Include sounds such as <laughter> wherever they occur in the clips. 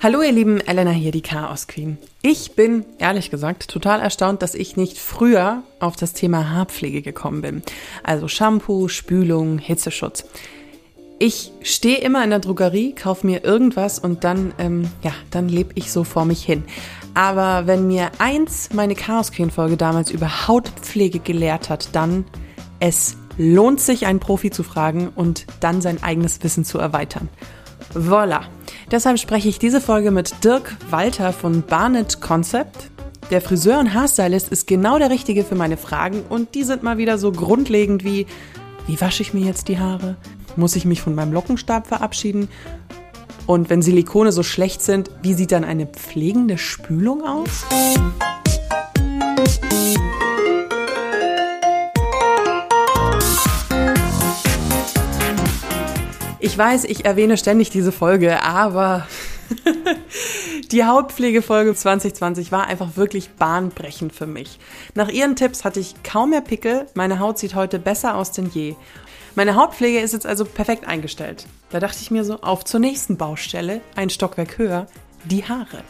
Hallo ihr Lieben, Elena hier, die Chaos Queen. Ich bin, ehrlich gesagt, total erstaunt, dass ich nicht früher auf das Thema Haarpflege gekommen bin. Also Shampoo, Spülung, Hitzeschutz. Ich stehe immer in der Drogerie, kaufe mir irgendwas und dann, ähm, ja, dann lebe ich so vor mich hin. Aber wenn mir eins meine Chaos Queen Folge damals über Hautpflege gelehrt hat, dann es lohnt sich, einen Profi zu fragen und dann sein eigenes Wissen zu erweitern. Voila. Deshalb spreche ich diese Folge mit Dirk Walter von Barnet Concept. Der Friseur und Haarstylist ist genau der Richtige für meine Fragen und die sind mal wieder so grundlegend wie, wie wasche ich mir jetzt die Haare? Muss ich mich von meinem Lockenstab verabschieden? Und wenn Silikone so schlecht sind, wie sieht dann eine pflegende Spülung aus? Weiß, ich erwähne ständig diese Folge, aber <laughs> die Hautpflegefolge 2020 war einfach wirklich bahnbrechend für mich. Nach ihren Tipps hatte ich kaum mehr Pickel, meine Haut sieht heute besser aus denn je. Meine Hautpflege ist jetzt also perfekt eingestellt. Da dachte ich mir so, auf zur nächsten Baustelle, ein Stockwerk höher, die Haare.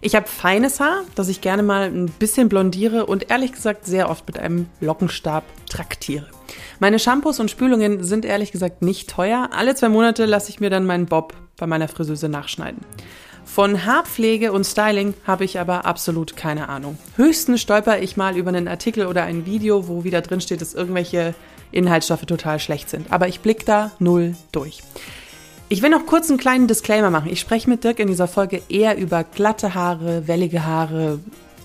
Ich habe feines Haar, das ich gerne mal ein bisschen blondiere und ehrlich gesagt sehr oft mit einem Lockenstab traktiere. Meine Shampoos und Spülungen sind ehrlich gesagt nicht teuer. Alle zwei Monate lasse ich mir dann meinen Bob bei meiner Friseuse nachschneiden. Von Haarpflege und Styling habe ich aber absolut keine Ahnung. Höchstens stolper ich mal über einen Artikel oder ein Video, wo wieder drin steht, dass irgendwelche Inhaltsstoffe total schlecht sind. Aber ich blick da null durch. Ich will noch kurz einen kleinen Disclaimer machen. Ich spreche mit Dirk in dieser Folge eher über glatte Haare, wellige Haare.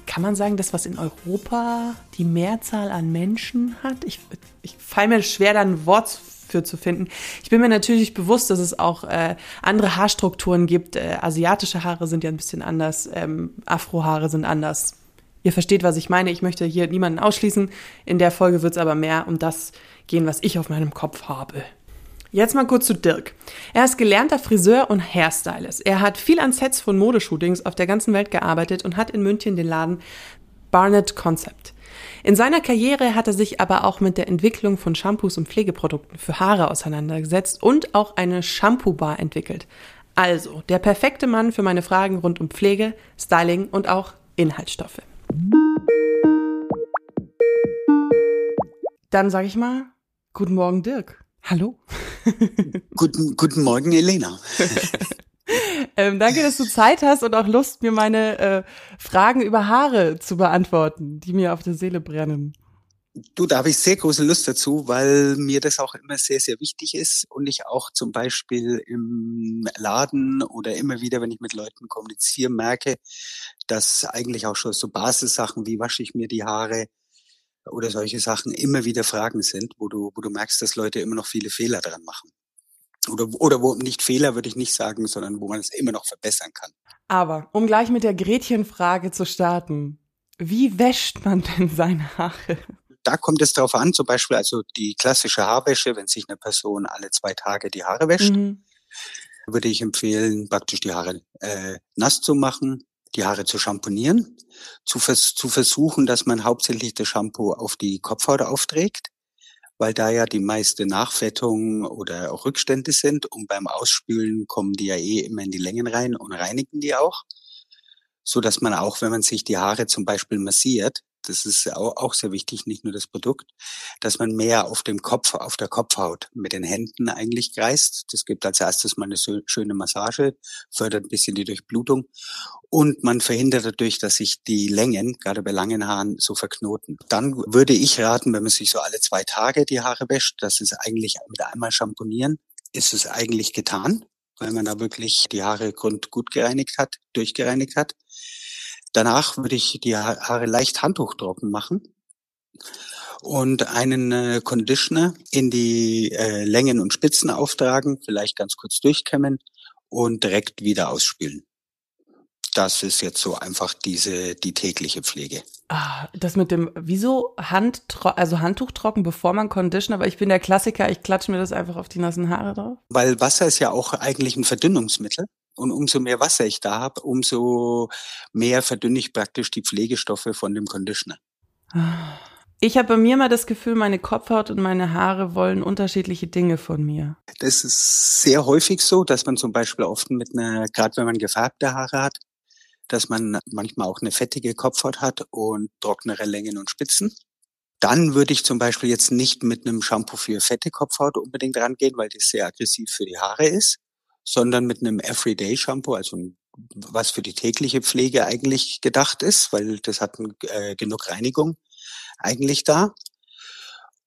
Kann man sagen, das, was in Europa die Mehrzahl an Menschen hat? Ich, ich fall mir schwer, da ein Wort für zu finden. Ich bin mir natürlich bewusst, dass es auch äh, andere Haarstrukturen gibt. Äh, asiatische Haare sind ja ein bisschen anders, ähm, Afrohaare sind anders. Ihr versteht, was ich meine. Ich möchte hier niemanden ausschließen. In der Folge wird es aber mehr um das gehen, was ich auf meinem Kopf habe. Jetzt mal kurz zu Dirk. Er ist gelernter Friseur und Hairstylist. Er hat viel an Sets von Modeshootings auf der ganzen Welt gearbeitet und hat in München den Laden Barnett Concept. In seiner Karriere hat er sich aber auch mit der Entwicklung von Shampoos und Pflegeprodukten für Haare auseinandergesetzt und auch eine Shampoo-Bar entwickelt. Also, der perfekte Mann für meine Fragen rund um Pflege, Styling und auch Inhaltsstoffe. Dann sage ich mal, guten Morgen, Dirk. Hallo. Guten, guten Morgen, Elena. <laughs> ähm, danke, dass du Zeit hast und auch Lust, mir meine äh, Fragen über Haare zu beantworten, die mir auf der Seele brennen. Du, da habe ich sehr große Lust dazu, weil mir das auch immer sehr, sehr wichtig ist und ich auch zum Beispiel im Laden oder immer wieder, wenn ich mit Leuten kommuniziere, merke, dass eigentlich auch schon so Basissachen wie wasche ich mir die Haare, oder solche Sachen immer wieder Fragen sind, wo du, wo du merkst, dass Leute immer noch viele Fehler dran machen. Oder, oder wo nicht Fehler würde ich nicht sagen, sondern wo man es immer noch verbessern kann. Aber um gleich mit der Gretchenfrage zu starten, wie wäscht man <laughs> denn seine Haare? Da kommt es darauf an, zum Beispiel also die klassische Haarwäsche, wenn sich eine Person alle zwei Tage die Haare wäscht, mhm. würde ich empfehlen, praktisch die Haare äh, nass zu machen, die Haare zu schamponieren, zu, vers zu versuchen, dass man hauptsächlich das Shampoo auf die Kopfhaut aufträgt, weil da ja die meiste Nachfettung oder auch Rückstände sind und beim Ausspülen kommen die ja eh immer in die Längen rein und reinigen die auch, so dass man auch, wenn man sich die Haare zum Beispiel massiert, das ist auch, sehr wichtig, nicht nur das Produkt, dass man mehr auf dem Kopf, auf der Kopfhaut mit den Händen eigentlich kreist. Das gibt als erstes mal eine schöne Massage, fördert ein bisschen die Durchblutung und man verhindert dadurch, dass sich die Längen, gerade bei langen Haaren, so verknoten. Dann würde ich raten, wenn man sich so alle zwei Tage die Haare wäscht, das ist eigentlich mit einmal Schamponieren, ist es eigentlich getan, weil man da wirklich die Haare grund gut gereinigt hat, durchgereinigt hat. Danach würde ich die Haare leicht handtuchtrocken machen und einen äh, Conditioner in die äh, Längen und Spitzen auftragen, vielleicht ganz kurz durchkämmen und direkt wieder ausspülen. Das ist jetzt so einfach diese die tägliche Pflege. Ah, das mit dem, wieso Hand, also Handtuch trocken, bevor man Conditioner, aber ich bin der Klassiker, ich klatsche mir das einfach auf die nassen Haare drauf. Weil Wasser ist ja auch eigentlich ein Verdünnungsmittel. Und umso mehr Wasser ich da habe, umso mehr verdünne ich praktisch die Pflegestoffe von dem Conditioner. Ich habe bei mir mal das Gefühl, meine Kopfhaut und meine Haare wollen unterschiedliche Dinge von mir. Das ist sehr häufig so, dass man zum Beispiel oft mit einer, gerade wenn man gefärbte Haare hat, dass man manchmal auch eine fettige Kopfhaut hat und trocknere Längen und Spitzen. Dann würde ich zum Beispiel jetzt nicht mit einem Shampoo für fette Kopfhaut unbedingt rangehen, weil das sehr aggressiv für die Haare ist, sondern mit einem Everyday Shampoo, also was für die tägliche Pflege eigentlich gedacht ist, weil das hat äh, genug Reinigung eigentlich da.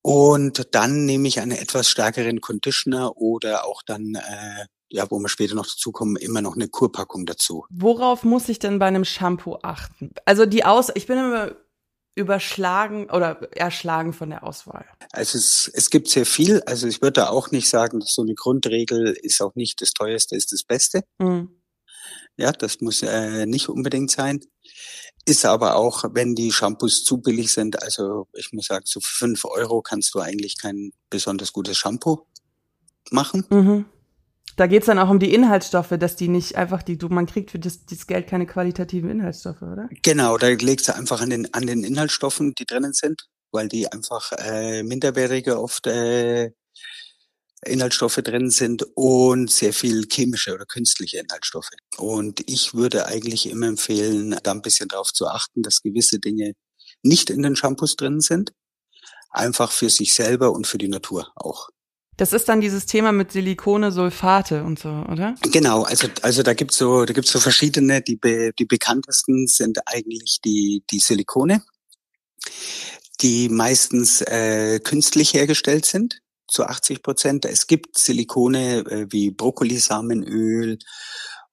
Und dann nehme ich einen etwas stärkeren Conditioner oder auch dann, äh, ja, wo wir später noch dazu kommen, immer noch eine Kurpackung dazu. Worauf muss ich denn bei einem Shampoo achten? Also die Aus, ich bin immer überschlagen oder erschlagen von der Auswahl? Also es, es gibt sehr viel. Also ich würde da auch nicht sagen, dass so eine Grundregel ist auch nicht das teuerste, ist das Beste. Mhm. Ja, das muss äh, nicht unbedingt sein. Ist aber auch, wenn die Shampoos zu billig sind, also ich muss sagen, so fünf Euro kannst du eigentlich kein besonders gutes Shampoo machen. Mhm. Da geht's dann auch um die Inhaltsstoffe, dass die nicht einfach die, du, man kriegt für das, das Geld keine qualitativen Inhaltsstoffe, oder? Genau, da legst du einfach an den, an den Inhaltsstoffen, die drinnen sind, weil die einfach äh, minderwertige oft äh, Inhaltsstoffe drin sind und sehr viel chemische oder künstliche Inhaltsstoffe. Und ich würde eigentlich immer empfehlen, da ein bisschen darauf zu achten, dass gewisse Dinge nicht in den Shampoos drin sind. Einfach für sich selber und für die Natur auch. Das ist dann dieses Thema mit Silikone, Sulfate und so, oder? Genau, also also da gibt's so da gibt's so verschiedene. Die be, die bekanntesten sind eigentlich die die Silikone, die meistens äh, künstlich hergestellt sind zu 80 Prozent. Es gibt Silikone äh, wie Brokkolisamenöl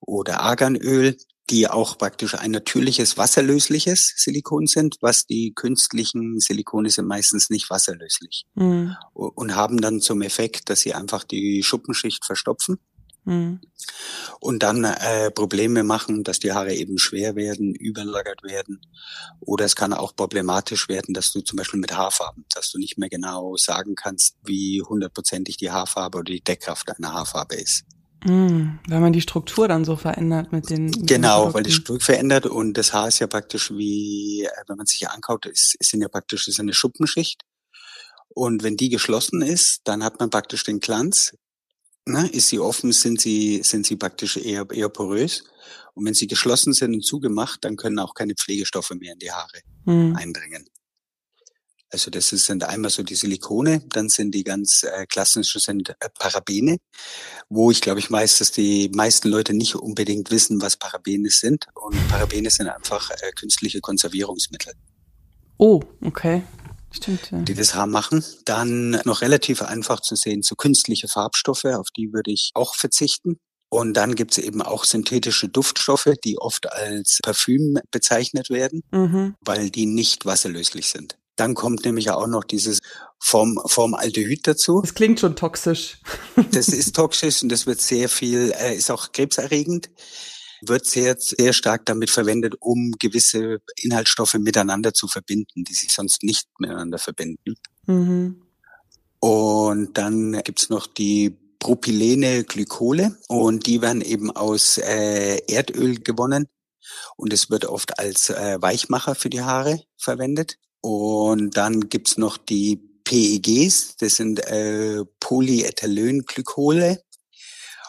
oder Arganöl, die auch praktisch ein natürliches wasserlösliches Silikon sind, was die künstlichen Silikone sind meistens nicht wasserlöslich mhm. und haben dann zum Effekt, dass sie einfach die Schuppenschicht verstopfen mhm. und dann äh, Probleme machen, dass die Haare eben schwer werden, überlagert werden oder es kann auch problematisch werden, dass du zum Beispiel mit Haarfarben, dass du nicht mehr genau sagen kannst, wie hundertprozentig die Haarfarbe oder die Deckkraft deiner Haarfarbe ist. Mm, weil man die Struktur dann so verändert mit den. Genau, den weil die Struktur verändert und das Haar ist ja praktisch wie, äh, wenn man sich ankaut, ist, ist ja praktisch ist eine Schuppenschicht. Und wenn die geschlossen ist, dann hat man praktisch den Glanz. Ne? Ist sie offen, sind sie, sind sie praktisch eher, eher porös. Und wenn sie geschlossen sind und zugemacht, dann können auch keine Pflegestoffe mehr in die Haare mm. eindringen. Also das sind einmal so die Silikone, dann sind die ganz äh, klassischen sind äh, Parabene, wo ich glaube ich meist, dass die meisten Leute nicht unbedingt wissen, was Parabene sind. Und Parabene sind einfach äh, künstliche Konservierungsmittel. Oh, okay. Stimmt, ja. Die das Haar machen. Dann noch relativ einfach zu sehen, so künstliche Farbstoffe, auf die würde ich auch verzichten. Und dann gibt es eben auch synthetische Duftstoffe, die oft als Parfüm bezeichnet werden, mhm. weil die nicht wasserlöslich sind. Dann kommt nämlich auch noch dieses Form, Formaldehyd dazu. Das klingt schon toxisch. <laughs> das ist toxisch und das wird sehr viel, äh, ist auch krebserregend, wird sehr, sehr stark damit verwendet, um gewisse Inhaltsstoffe miteinander zu verbinden, die sich sonst nicht miteinander verbinden. Mhm. Und dann gibt's noch die Propylene Glykole und die werden eben aus äh, Erdöl gewonnen und es wird oft als äh, Weichmacher für die Haare verwendet. Und dann gibt's noch die PEGs, das sind äh, Polyethylenglykole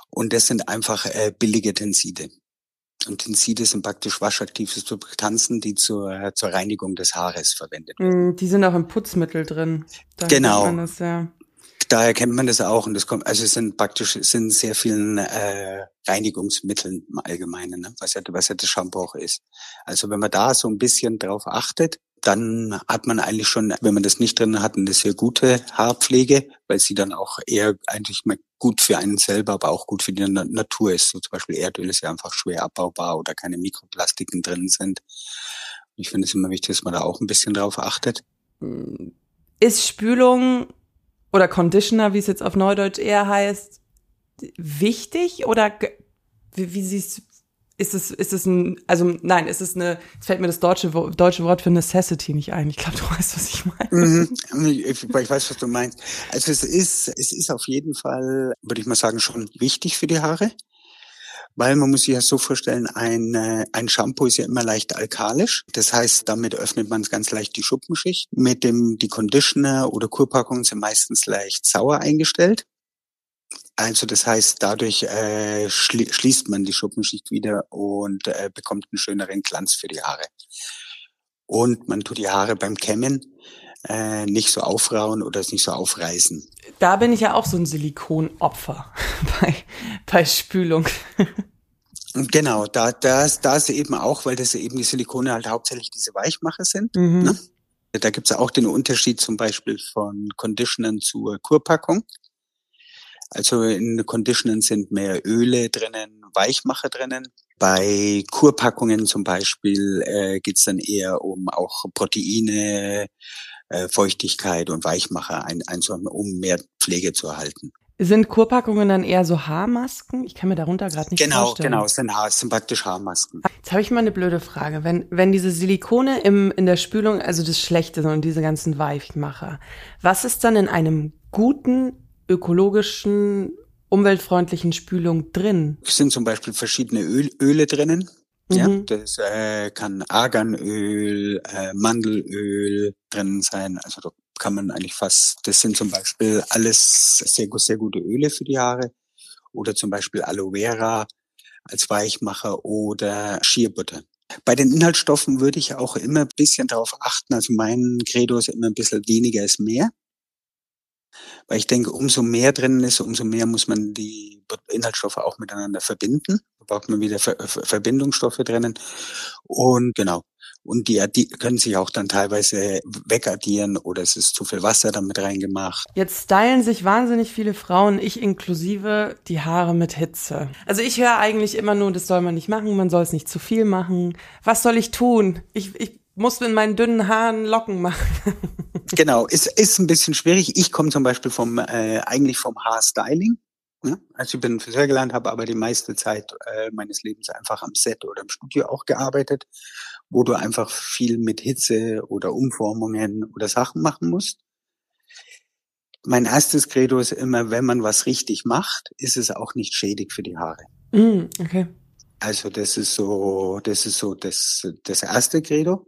und das sind einfach äh, billige Tenside. Und Tenside sind praktisch waschaktive Substanzen, die zur, zur Reinigung des Haares verwendet werden. Mm, die sind auch im Putzmittel drin. Da genau. Das, ja. Daher kennt man das auch und das kommt, also es sind praktisch, es sind sehr vielen äh, Reinigungsmitteln im Allgemeinen, ne? was ja, was ja das Shampoo auch ist. Also wenn man da so ein bisschen drauf achtet, dann hat man eigentlich schon, wenn man das nicht drin hat, eine sehr gute Haarpflege, weil sie dann auch eher eigentlich mal gut für einen selber, aber auch gut für die Natur ist. So zum Beispiel Erdöl ist ja einfach schwer abbaubar oder keine Mikroplastiken drin sind. Ich finde es immer wichtig, dass man da auch ein bisschen drauf achtet. Ist Spülung oder Conditioner, wie es jetzt auf Neudeutsch eher heißt, wichtig oder wie, wie siehst ist es, ist es ein, also nein, ist es eine, jetzt fällt mir das deutsche, deutsche Wort für Necessity nicht ein. Ich glaube, du <laughs> weißt, was ich meine. Mhm. Ich, ich, weiß, was du meinst. Also es ist, es ist auf jeden Fall, würde ich mal sagen, schon wichtig für die Haare, Weil man muss sich ja so vorstellen, ein, äh, ein Shampoo ist ja immer leicht alkalisch. Das heißt, damit öffnet man ganz leicht die Schuppenschicht. Mit dem, die Conditioner oder Kurpackungen sind meistens leicht sauer eingestellt. Also das heißt, dadurch äh, schli schließt man die Schuppenschicht wieder und äh, bekommt einen schöneren Glanz für die Haare. Und man tut die Haare beim Kämmen äh, nicht so aufrauen oder es nicht so aufreißen. Da bin ich ja auch so ein Silikonopfer <laughs> bei, bei Spülung. Genau, da, das, das eben auch, weil das eben die Silikone halt hauptsächlich diese Weichmacher sind. Mhm. Ne? Da gibt's auch den Unterschied zum Beispiel von Conditionern zur Kurpackung. Also in Conditionern sind mehr Öle drinnen, Weichmacher drinnen. Bei Kurpackungen zum Beispiel äh, geht's dann eher um auch Proteine, äh, Feuchtigkeit und Weichmacher ein, einzunehmen, um mehr Pflege zu erhalten. Sind Kurpackungen dann eher so Haarmasken? Ich kann mir darunter gerade nicht genau, vorstellen. Genau, genau, es sind, Haar, es sind praktisch Haarmasken. Jetzt habe ich mal eine blöde Frage. Wenn, wenn diese Silikone im, in der Spülung, also das Schlechte und diese ganzen Weichmacher, was ist dann in einem guten, ökologischen, umweltfreundlichen Spülung drin? Es sind zum Beispiel verschiedene Öl, Öle drinnen. Ja, mhm. das äh, kann Arganöl, äh, Mandelöl drin sein. Also da kann man eigentlich fast, das sind zum Beispiel alles sehr, sehr gute Öle für die Haare. Oder zum Beispiel Aloe Vera als Weichmacher oder Schierbutter. Bei den Inhaltsstoffen würde ich auch immer ein bisschen darauf achten. Also mein Credo ist immer ein bisschen weniger ist mehr. Weil ich denke, umso mehr drin ist, umso mehr muss man die Inhaltsstoffe auch miteinander verbinden. Da braucht man wieder Ver Verbindungsstoffe drinnen. Und genau. Und die, die können sich auch dann teilweise wegaddieren oder es ist zu viel Wasser damit reingemacht. Jetzt stylen sich wahnsinnig viele Frauen, ich inklusive, die Haare mit Hitze. Also ich höre eigentlich immer nur, das soll man nicht machen, man soll es nicht zu viel machen. Was soll ich tun? Ich, ich muss in meinen dünnen Haaren Locken machen. <laughs> genau, ist, ist ein bisschen schwierig. Ich komme zum Beispiel vom äh, eigentlich vom Haarstyling. Ne? Also ich bin Friseur gelernt, habe aber die meiste Zeit äh, meines Lebens einfach am Set oder im Studio auch gearbeitet, wo du einfach viel mit Hitze oder Umformungen oder Sachen machen musst. Mein erstes Credo ist immer, wenn man was richtig macht, ist es auch nicht schädig für die Haare. Mm, okay. Also das ist so, das ist so das, das erste Credo.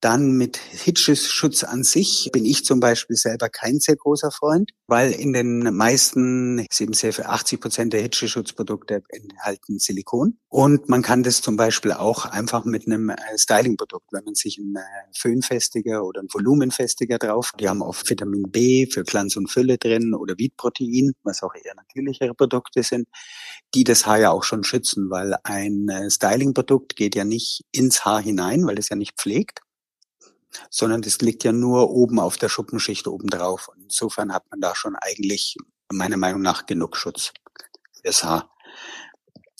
Dann mit Hitzeschutz an sich bin ich zum Beispiel selber kein sehr großer Freund, weil in den meisten, eben sehr für 80 Prozent der Hitzeschutzprodukte enthalten Silikon. Und man kann das zum Beispiel auch einfach mit einem äh, Styling-Produkt, wenn man sich einen äh, Föhnfestiger oder einen Volumenfestiger drauf, die haben auch Vitamin B für Glanz und Fülle drin oder Vitprotein, was auch eher natürlichere Produkte sind, die das Haar ja auch schon schützen, weil ein äh, Styling-Produkt geht ja nicht ins Haar hinein, weil es ja nicht pflegt, sondern das liegt ja nur oben auf der Schuppenschicht oben drauf. Insofern hat man da schon eigentlich meiner Meinung nach genug Schutz fürs Haar.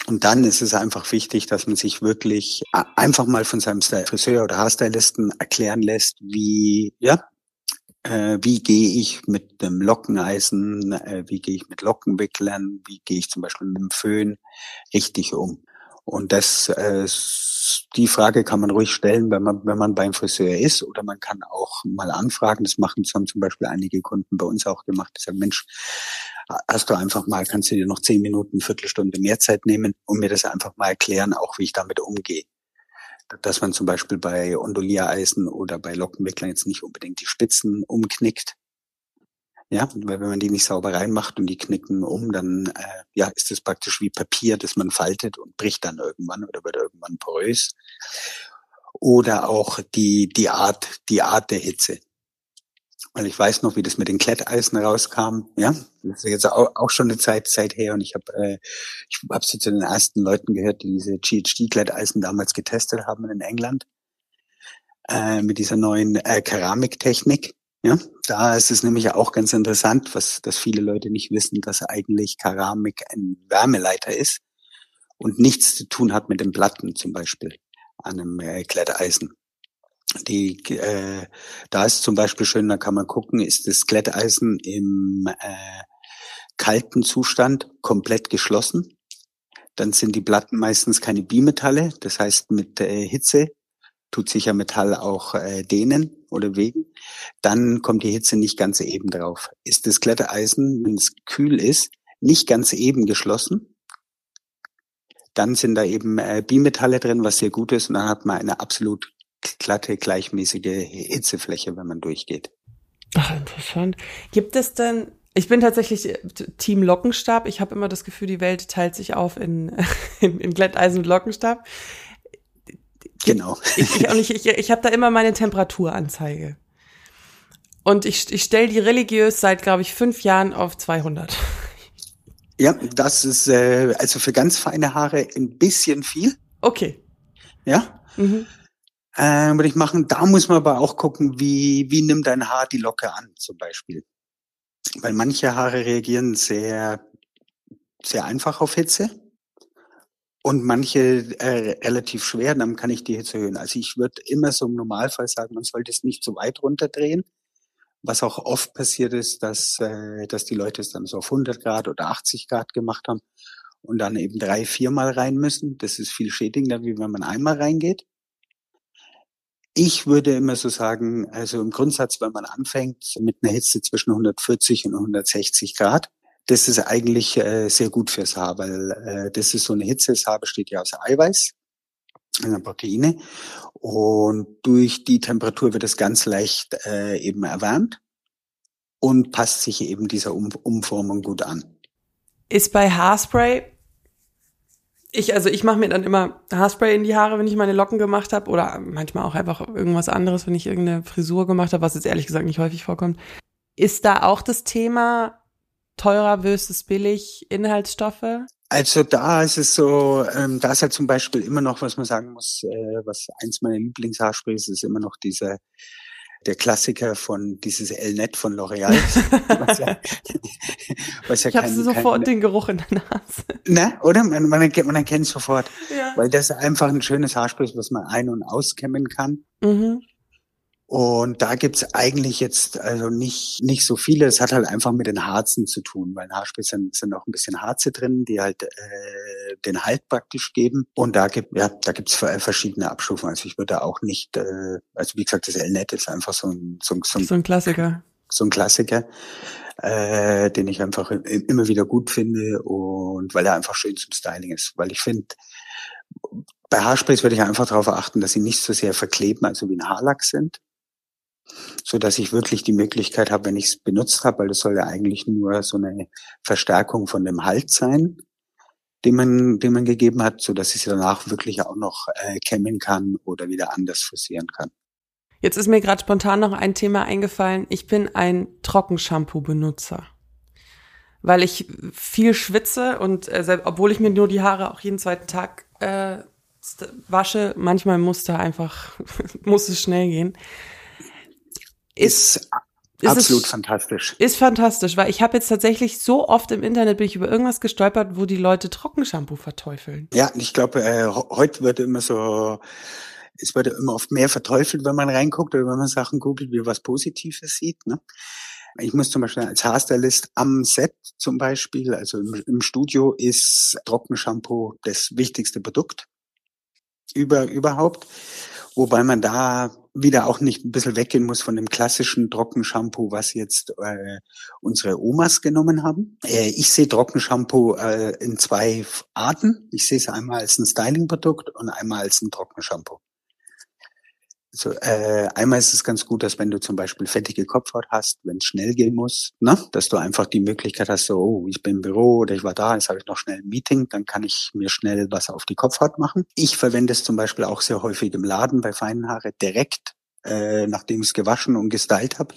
Und dann ist es einfach wichtig, dass man sich wirklich einfach mal von seinem Friseur oder Haarstylisten erklären lässt, wie, ja, äh, wie gehe ich mit dem Lockeneisen, äh, wie gehe ich mit Lockenwicklern, wie gehe ich zum Beispiel mit dem Föhn richtig um. Und das, äh, die Frage kann man ruhig stellen, wenn man, wenn man beim Friseur ist, oder man kann auch mal anfragen. Das machen haben zum Beispiel einige Kunden bei uns auch gemacht. Die sagen, Mensch, hast du einfach mal, kannst du dir noch zehn Minuten, Viertelstunde mehr Zeit nehmen und mir das einfach mal erklären, auch wie ich damit umgehe. Dass man zum Beispiel bei Onduliereisen oder bei Lockenwicklern jetzt nicht unbedingt die Spitzen umknickt, ja, weil wenn man die nicht sauber reinmacht und die knicken um, dann äh, ja, ist es praktisch wie Papier, das man faltet und bricht dann irgendwann oder wird irgendwann porös. Oder auch die, die Art, die Art der Hitze. Weil ich weiß noch, wie das mit den Kletteisen rauskam. Ja, das ist jetzt auch, schon eine Zeit, Zeit her und ich habe äh, ich habe zu den ersten Leuten gehört, die diese GHD-Kletteisen damals getestet haben in England äh, mit dieser neuen äh, Keramiktechnik. Ja, da ist es nämlich auch ganz interessant, was, dass viele Leute nicht wissen, dass eigentlich Keramik ein Wärmeleiter ist und nichts zu tun hat mit den Platten zum Beispiel an einem äh, Kletteisen. Die, äh, da ist zum Beispiel schön, da kann man gucken, ist das Kletteisen im äh, kalten Zustand komplett geschlossen. Dann sind die Platten meistens keine Bimetalle, das heißt mit äh, Hitze tut sich ja Metall auch äh, dehnen oder wegen, dann kommt die Hitze nicht ganz eben drauf. Ist das Klettereisen, wenn es kühl ist, nicht ganz eben geschlossen, Dann sind da eben äh, Bimetalle drin, was sehr gut ist. Und dann hat man eine absolut glatte, gleichmäßige Hitzefläche, wenn man durchgeht. Ach, interessant. Gibt es denn, ich bin tatsächlich äh, Team Lockenstab. Ich habe immer das Gefühl, die Welt teilt sich auf in, <laughs> in, in Glätteisen und Lockenstab. Genau. Ich, ich, ich, ich habe da immer meine Temperaturanzeige. Und ich, ich stelle die religiös seit, glaube ich, fünf Jahren auf 200. Ja, das ist äh, also für ganz feine Haare ein bisschen viel. Okay. Ja. Mhm. Äh, würde ich machen. Da muss man aber auch gucken, wie, wie nimmt dein Haar die Locke an, zum Beispiel. Weil manche Haare reagieren sehr, sehr einfach auf Hitze und manche äh, relativ schwer, dann kann ich die Hitze erhöhen. Also ich würde immer so im Normalfall sagen, man sollte es nicht zu weit runterdrehen, was auch oft passiert ist, dass, äh, dass die Leute es dann so auf 100 Grad oder 80 Grad gemacht haben und dann eben drei, viermal rein müssen. Das ist viel schädigender, wie wenn man einmal reingeht. Ich würde immer so sagen, also im Grundsatz, wenn man anfängt mit einer Hitze zwischen 140 und 160 Grad, das ist eigentlich äh, sehr gut fürs Haar, weil äh, das ist so eine Hitze. Das Haar besteht ja aus Eiweiß, also Proteine. Und durch die Temperatur wird es ganz leicht äh, eben erwärmt und passt sich eben dieser um Umformung gut an. Ist bei Haarspray, ich, also ich mache mir dann immer Haarspray in die Haare, wenn ich meine Locken gemacht habe, oder manchmal auch einfach irgendwas anderes, wenn ich irgendeine Frisur gemacht habe, was jetzt ehrlich gesagt nicht häufig vorkommt. Ist da auch das Thema teurer versus billig Inhaltsstoffe? Also da ist es so, ähm, da ist halt zum Beispiel immer noch, was man sagen muss, äh, was eins meiner Lieblingshaarsprays ist, immer noch dieser der Klassiker von dieses L-Net von L'Oreal. <laughs> was ja, was ja ich habe sofort kein, den Geruch in der Nase. Ne, oder? Man, man, erkennt, man erkennt sofort. Ja. Weil das einfach ein schönes Haarspray ist, was man ein- und auskämmen kann. Mhm. Und da gibt's eigentlich jetzt also nicht, nicht so viele. Es hat halt einfach mit den Harzen zu tun, weil in Haarspitzen sind auch ein bisschen Harze drin, die halt äh, den Halt praktisch geben. Und da gibt ja, da gibt's verschiedene Abstufungen. Also ich würde auch nicht, äh, also wie gesagt, das L-Net ist einfach so ein, so, so, ein, so ein Klassiker. So ein Klassiker, äh, den ich einfach immer wieder gut finde und weil er einfach schön zum Styling ist. Weil ich finde, bei Haarsprays würde ich einfach darauf achten, dass sie nicht so sehr verkleben, also wie ein Haarlack sind so dass ich wirklich die Möglichkeit habe, wenn ich es benutzt habe, weil das soll ja eigentlich nur so eine Verstärkung von dem Halt sein, den man, den man gegeben hat, so dass ich sie danach wirklich auch noch äh, kämmen kann oder wieder anders frisieren kann. Jetzt ist mir gerade spontan noch ein Thema eingefallen. Ich bin ein Trockenshampoo-Benutzer. Weil ich viel schwitze und äh, obwohl ich mir nur die Haare auch jeden zweiten Tag äh, wasche, manchmal muss da einfach, <laughs> muss es schnell gehen ist, ist absolut es, fantastisch. Ist fantastisch, weil ich habe jetzt tatsächlich so oft im Internet bin ich über irgendwas gestolpert, wo die Leute Trockenshampoo verteufeln. Ja, ich glaube, äh, heute wird immer so, es wird immer oft mehr verteufelt, wenn man reinguckt oder wenn man Sachen googelt, wie was Positives sieht. Ne? Ich muss zum Beispiel als Haarstylist am Set zum Beispiel, also im, im Studio, ist Trockenshampoo das wichtigste Produkt über überhaupt. Wobei man da wieder auch nicht ein bisschen weggehen muss von dem klassischen Trockenshampoo, was jetzt äh, unsere Omas genommen haben. Äh, ich sehe Trockenshampoo äh, in zwei Arten. Ich sehe es einmal als ein Styling-Produkt und einmal als ein Trockenshampoo. Also, äh, einmal ist es ganz gut, dass wenn du zum Beispiel fettige Kopfhaut hast, wenn es schnell gehen muss, ne, dass du einfach die Möglichkeit hast, so, oh, ich bin im Büro oder ich war da, jetzt habe ich noch schnell ein Meeting, dann kann ich mir schnell was auf die Kopfhaut machen. Ich verwende es zum Beispiel auch sehr häufig im Laden bei feinen Haare direkt, äh, nachdem ich es gewaschen und gestylt habe,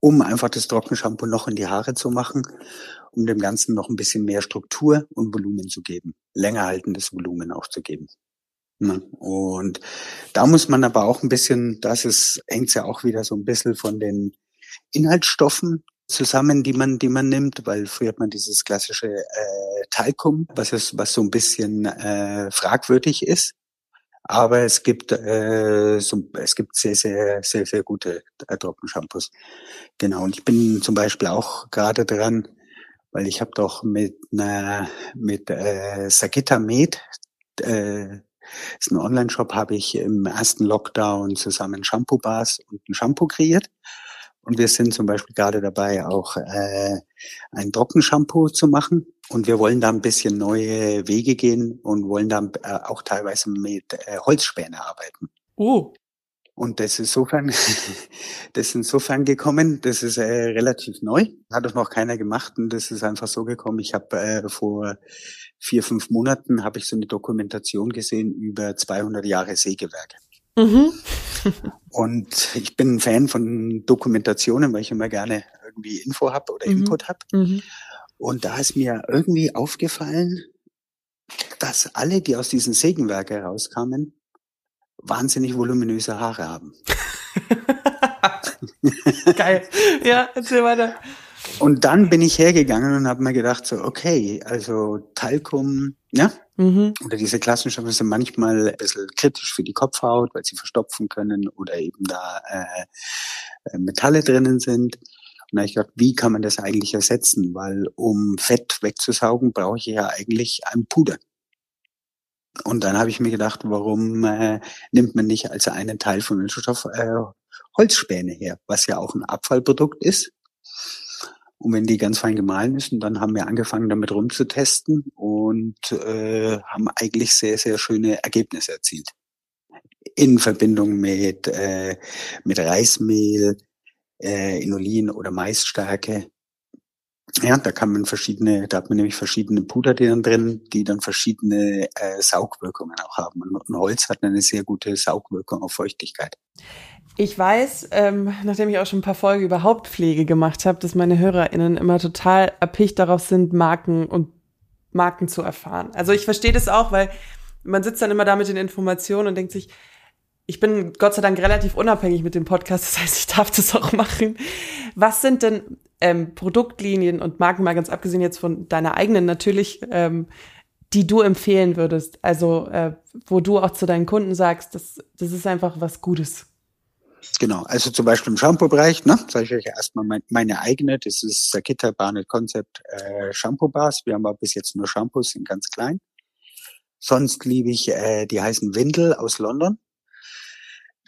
um einfach das Trockenshampoo noch in die Haare zu machen, um dem Ganzen noch ein bisschen mehr Struktur und Volumen zu geben, länger haltendes Volumen auch zu geben. Ne? Und da muss man aber auch ein bisschen, das ist, hängt ja auch wieder so ein bisschen von den Inhaltsstoffen zusammen, die man, die man nimmt, weil früher hat man dieses klassische äh, Talkum, was ist, was so ein bisschen äh, fragwürdig ist. Aber es gibt äh, so, es gibt sehr, sehr, sehr, sehr gute äh, Trockenshampoos. Genau. Und ich bin zum Beispiel auch gerade dran, weil ich habe doch mit einer mit äh, Sagita Med äh, ist ein Online-Shop, habe ich im ersten Lockdown zusammen Shampoo-Bars und ein Shampoo kreiert. Und wir sind zum Beispiel gerade dabei, auch äh, ein Trockenshampoo zu machen. Und wir wollen da ein bisschen neue Wege gehen und wollen da äh, auch teilweise mit äh, Holzspäne arbeiten. Oh. Und das ist insofern, <laughs> das ist insofern gekommen, das ist äh, relativ neu, hat auch noch keiner gemacht und das ist einfach so gekommen. Ich habe äh, vor vier, fünf Monaten habe ich so eine Dokumentation gesehen über 200 Jahre Sägewerke. Mhm. <laughs> und ich bin ein Fan von Dokumentationen, weil ich immer gerne irgendwie Info habe oder mhm. Input habe. Mhm. Und da ist mir irgendwie aufgefallen, dass alle, die aus diesen Sägenwerken herauskamen, wahnsinnig voluminöse Haare haben. <laughs> Geil. Ja, erzähl weiter. Und dann bin ich hergegangen und habe mir gedacht, so, okay, also Talkum, ja, mhm. oder diese Klassenstoffe sind manchmal ein bisschen kritisch für die Kopfhaut, weil sie verstopfen können oder eben da äh, Metalle drinnen sind. Und da habe ich gedacht, wie kann man das eigentlich ersetzen? Weil um Fett wegzusaugen, brauche ich ja eigentlich ein Puder. Und dann habe ich mir gedacht, warum äh, nimmt man nicht als einen Teil von Milchstoff äh, Holzspäne her, was ja auch ein Abfallprodukt ist. Und wenn die ganz fein gemahlen ist, und dann haben wir angefangen, damit rumzutesten und äh, haben eigentlich sehr, sehr schöne Ergebnisse erzielt. In Verbindung mit, äh, mit Reismehl, äh, Inulin oder Maisstärke ja, da kann man verschiedene, da hat man nämlich verschiedene Puder drin, die dann verschiedene äh, Saugwirkungen auch haben. Und Holz hat eine sehr gute Saugwirkung auf Feuchtigkeit. Ich weiß, ähm, nachdem ich auch schon ein paar Folgen über Hauptpflege gemacht habe, dass meine HörerInnen immer total erpicht darauf sind, Marken und Marken zu erfahren. Also ich verstehe das auch, weil man sitzt dann immer da mit den Informationen und denkt sich, ich bin Gott sei Dank relativ unabhängig mit dem Podcast, das heißt, ich darf das auch machen. Was sind denn ähm, Produktlinien und Marken, mal ganz abgesehen jetzt von deiner eigenen natürlich, ähm, die du empfehlen würdest? Also, äh, wo du auch zu deinen Kunden sagst, das, das ist einfach was Gutes. Genau, also zum Beispiel im Shampoo-Bereich, ne, sage ich euch erstmal mein, meine eigene, das ist Sakita Barnet Concept äh, Shampoo Bars. Wir haben aber bis jetzt nur Shampoos, sind ganz klein. Sonst liebe ich, äh, die heißen Windel aus London.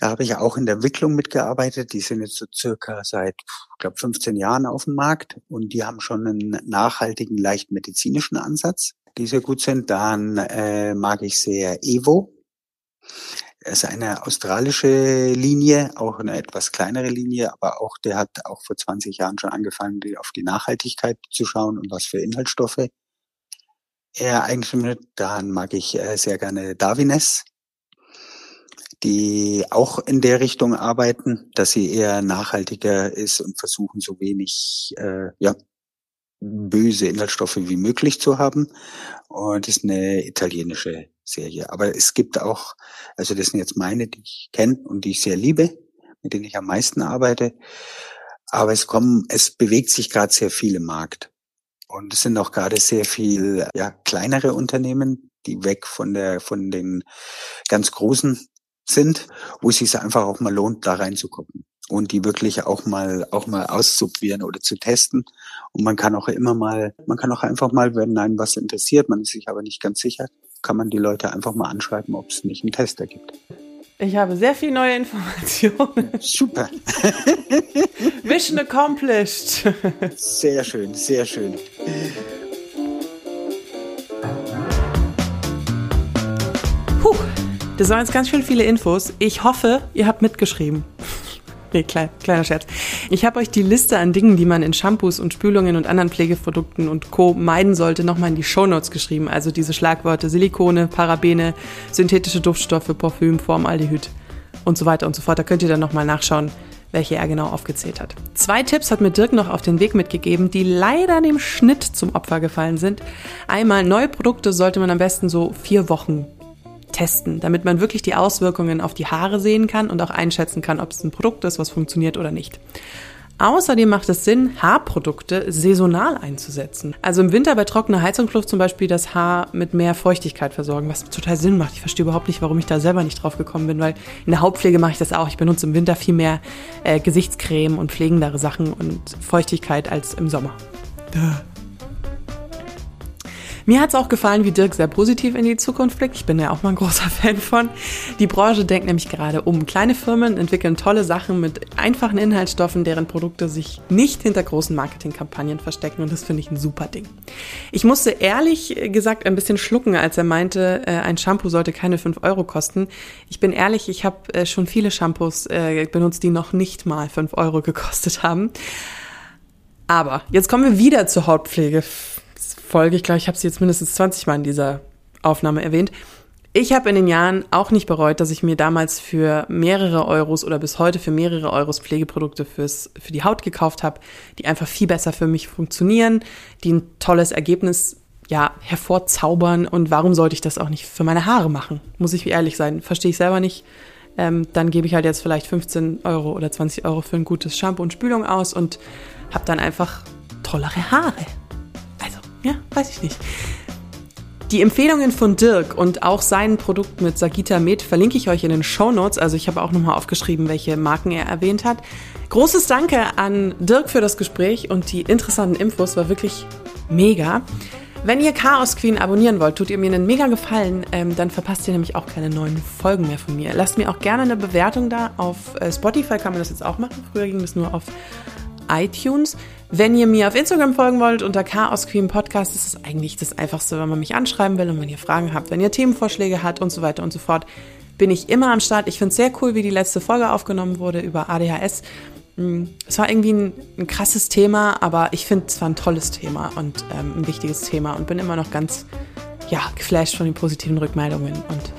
Da habe ich auch in der Entwicklung mitgearbeitet. Die sind jetzt so circa seit, glaube 15 Jahren auf dem Markt und die haben schon einen nachhaltigen, leicht medizinischen Ansatz, die sehr gut sind. Dann äh, mag ich sehr Evo. Das ist eine australische Linie, auch eine etwas kleinere Linie, aber auch der hat auch vor 20 Jahren schon angefangen, auf die Nachhaltigkeit zu schauen und was für Inhaltsstoffe er eigentlich mit. Dann mag ich äh, sehr gerne Davines die auch in der Richtung arbeiten, dass sie eher nachhaltiger ist und versuchen so wenig äh, ja, böse Inhaltsstoffe wie möglich zu haben. Und das ist eine italienische Serie. Aber es gibt auch, also das sind jetzt meine, die ich kenne und die ich sehr liebe, mit denen ich am meisten arbeite. Aber es kommen, es bewegt sich gerade sehr viel im Markt. Und es sind auch gerade sehr viel ja, kleinere Unternehmen, die weg von der von den ganz großen sind, wo es sich einfach auch mal lohnt, da reinzugucken und die wirklich auch mal auch mal auszuprobieren oder zu testen. Und man kann auch immer mal, man kann auch einfach mal, wenn einem was interessiert, man ist sich aber nicht ganz sicher, kann man die Leute einfach mal anschreiben, ob es nicht einen Tester gibt. Ich habe sehr viel neue Informationen. <laughs> Super. Mission accomplished. Sehr schön, sehr schön. Das waren jetzt ganz schön viele Infos. Ich hoffe, ihr habt mitgeschrieben. <laughs> Nee, klein, kleiner Scherz. Ich habe euch die Liste an Dingen, die man in Shampoos und Spülungen und anderen Pflegeprodukten und Co. meiden sollte, nochmal in die Shownotes geschrieben. Also diese Schlagworte Silikone, Parabene, synthetische Duftstoffe, Parfüm, Formaldehyd und so weiter und so fort. Da könnt ihr dann nochmal nachschauen, welche er genau aufgezählt hat. Zwei Tipps hat mir Dirk noch auf den Weg mitgegeben, die leider dem Schnitt zum Opfer gefallen sind. Einmal, neue Produkte sollte man am besten so vier Wochen testen, damit man wirklich die Auswirkungen auf die Haare sehen kann und auch einschätzen kann, ob es ein Produkt ist, was funktioniert oder nicht. Außerdem macht es Sinn, Haarprodukte saisonal einzusetzen. Also im Winter bei trockener Heizungsluft zum Beispiel das Haar mit mehr Feuchtigkeit versorgen, was total Sinn macht. Ich verstehe überhaupt nicht, warum ich da selber nicht drauf gekommen bin, weil in der Hautpflege mache ich das auch. Ich benutze im Winter viel mehr äh, Gesichtscreme und pflegendere Sachen und Feuchtigkeit als im Sommer. Mir hat es auch gefallen, wie Dirk sehr positiv in die Zukunft blickt. Ich bin ja auch mal ein großer <laughs> Fan von. Die Branche denkt nämlich gerade um. Kleine Firmen entwickeln tolle Sachen mit einfachen Inhaltsstoffen, deren Produkte sich nicht hinter großen Marketingkampagnen verstecken. Und das finde ich ein super Ding. Ich musste ehrlich gesagt ein bisschen schlucken, als er meinte, äh, ein Shampoo sollte keine 5 Euro kosten. Ich bin ehrlich, ich habe äh, schon viele Shampoos äh, benutzt, die noch nicht mal 5 Euro gekostet haben. Aber jetzt kommen wir wieder zur Hautpflegefolge. Ich glaube, ich habe sie jetzt mindestens 20 Mal in dieser Aufnahme erwähnt. Ich habe in den Jahren auch nicht bereut, dass ich mir damals für mehrere Euros oder bis heute für mehrere Euros Pflegeprodukte fürs, für die Haut gekauft habe, die einfach viel besser für mich funktionieren, die ein tolles Ergebnis ja, hervorzaubern. Und warum sollte ich das auch nicht für meine Haare machen? Muss ich ehrlich sein. Verstehe ich selber nicht. Ähm, dann gebe ich halt jetzt vielleicht 15 Euro oder 20 Euro für ein gutes Shampoo und Spülung aus und habe dann einfach tollere Haare. Ja, weiß ich nicht. Die Empfehlungen von Dirk und auch sein Produkt mit Sagita Med verlinke ich euch in den Show Notes. Also ich habe auch nochmal aufgeschrieben, welche Marken er erwähnt hat. Großes Danke an Dirk für das Gespräch und die interessanten Infos. War wirklich mega. Wenn ihr Chaos Queen abonnieren wollt, tut ihr mir einen mega Gefallen, ähm, dann verpasst ihr nämlich auch keine neuen Folgen mehr von mir. Lasst mir auch gerne eine Bewertung da. Auf äh, Spotify kann man das jetzt auch machen. Früher ging das nur auf iTunes. Wenn ihr mir auf Instagram folgen wollt, unter Chaos Queen Podcast, ist es eigentlich das Einfachste, wenn man mich anschreiben will und wenn ihr Fragen habt, wenn ihr Themenvorschläge habt und so weiter und so fort, bin ich immer am Start. Ich finde es sehr cool, wie die letzte Folge aufgenommen wurde über ADHS. Hm, es war irgendwie ein, ein krasses Thema, aber ich finde, es war ein tolles Thema und ähm, ein wichtiges Thema und bin immer noch ganz, ja, geflasht von den positiven Rückmeldungen und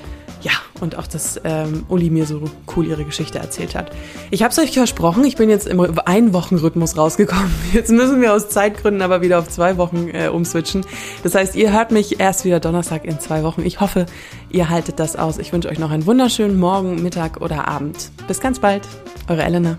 und auch, dass ähm, Uli mir so cool ihre Geschichte erzählt hat. Ich habe es euch versprochen, ich bin jetzt im Ein-Wochen-Rhythmus rausgekommen. <laughs> Jetzt müssen wir aus Zeitgründen aber wieder auf zwei Wochen äh, umswitchen. Das heißt, ihr hört mich erst wieder Donnerstag in zwei Wochen. Ich hoffe, ihr haltet das aus. Ich wünsche euch noch einen wunderschönen Morgen, Mittag oder Abend. Bis ganz bald. Eure Elena.